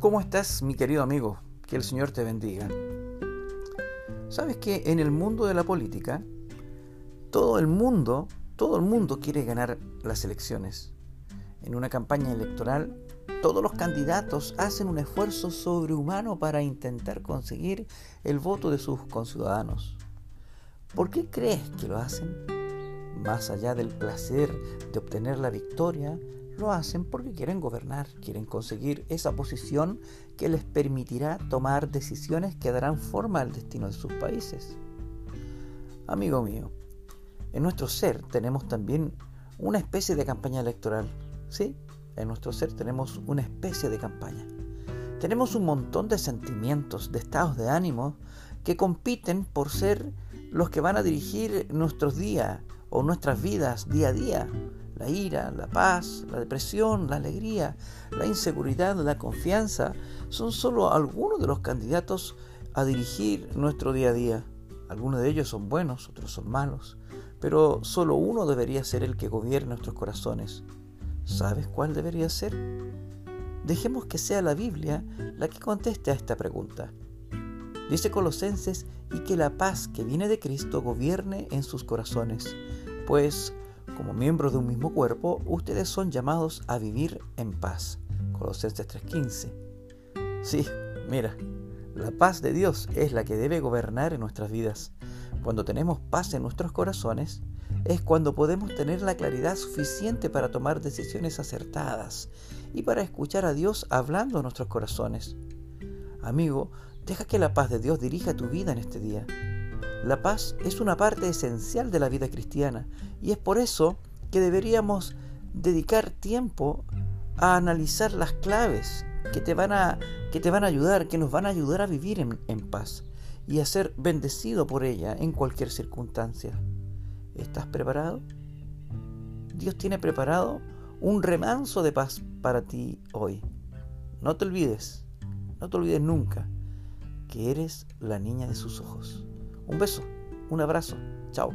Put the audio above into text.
¿Cómo estás, mi querido amigo? Que el Señor te bendiga. Sabes que en el mundo de la política, todo el mundo, todo el mundo quiere ganar las elecciones. En una campaña electoral, todos los candidatos hacen un esfuerzo sobrehumano para intentar conseguir el voto de sus conciudadanos. ¿Por qué crees que lo hacen? Más allá del placer de obtener la victoria, lo hacen porque quieren gobernar, quieren conseguir esa posición que les permitirá tomar decisiones que darán forma al destino de sus países. Amigo mío, en nuestro ser tenemos también una especie de campaña electoral. ¿Sí? En nuestro ser tenemos una especie de campaña. Tenemos un montón de sentimientos, de estados de ánimo que compiten por ser los que van a dirigir nuestros días o nuestras vidas día a día la ira, la paz, la depresión, la alegría, la inseguridad, la confianza, son solo algunos de los candidatos a dirigir nuestro día a día. Algunos de ellos son buenos, otros son malos, pero solo uno debería ser el que gobierne nuestros corazones. ¿Sabes cuál debería ser? Dejemos que sea la Biblia la que conteste a esta pregunta. Dice Colosenses, y que la paz que viene de Cristo gobierne en sus corazones, pues como miembros de un mismo cuerpo, ustedes son llamados a vivir en paz. Colosenses 3:15. Sí, mira, la paz de Dios es la que debe gobernar en nuestras vidas. Cuando tenemos paz en nuestros corazones, es cuando podemos tener la claridad suficiente para tomar decisiones acertadas y para escuchar a Dios hablando a nuestros corazones. Amigo, deja que la paz de Dios dirija tu vida en este día. La paz es una parte esencial de la vida cristiana y es por eso que deberíamos dedicar tiempo a analizar las claves que te van a, que te van a ayudar, que nos van a ayudar a vivir en, en paz y a ser bendecido por ella en cualquier circunstancia. ¿Estás preparado? Dios tiene preparado un remanso de paz para ti hoy. No te olvides, no te olvides nunca que eres la niña de sus ojos. Un beso, un abrazo, chao.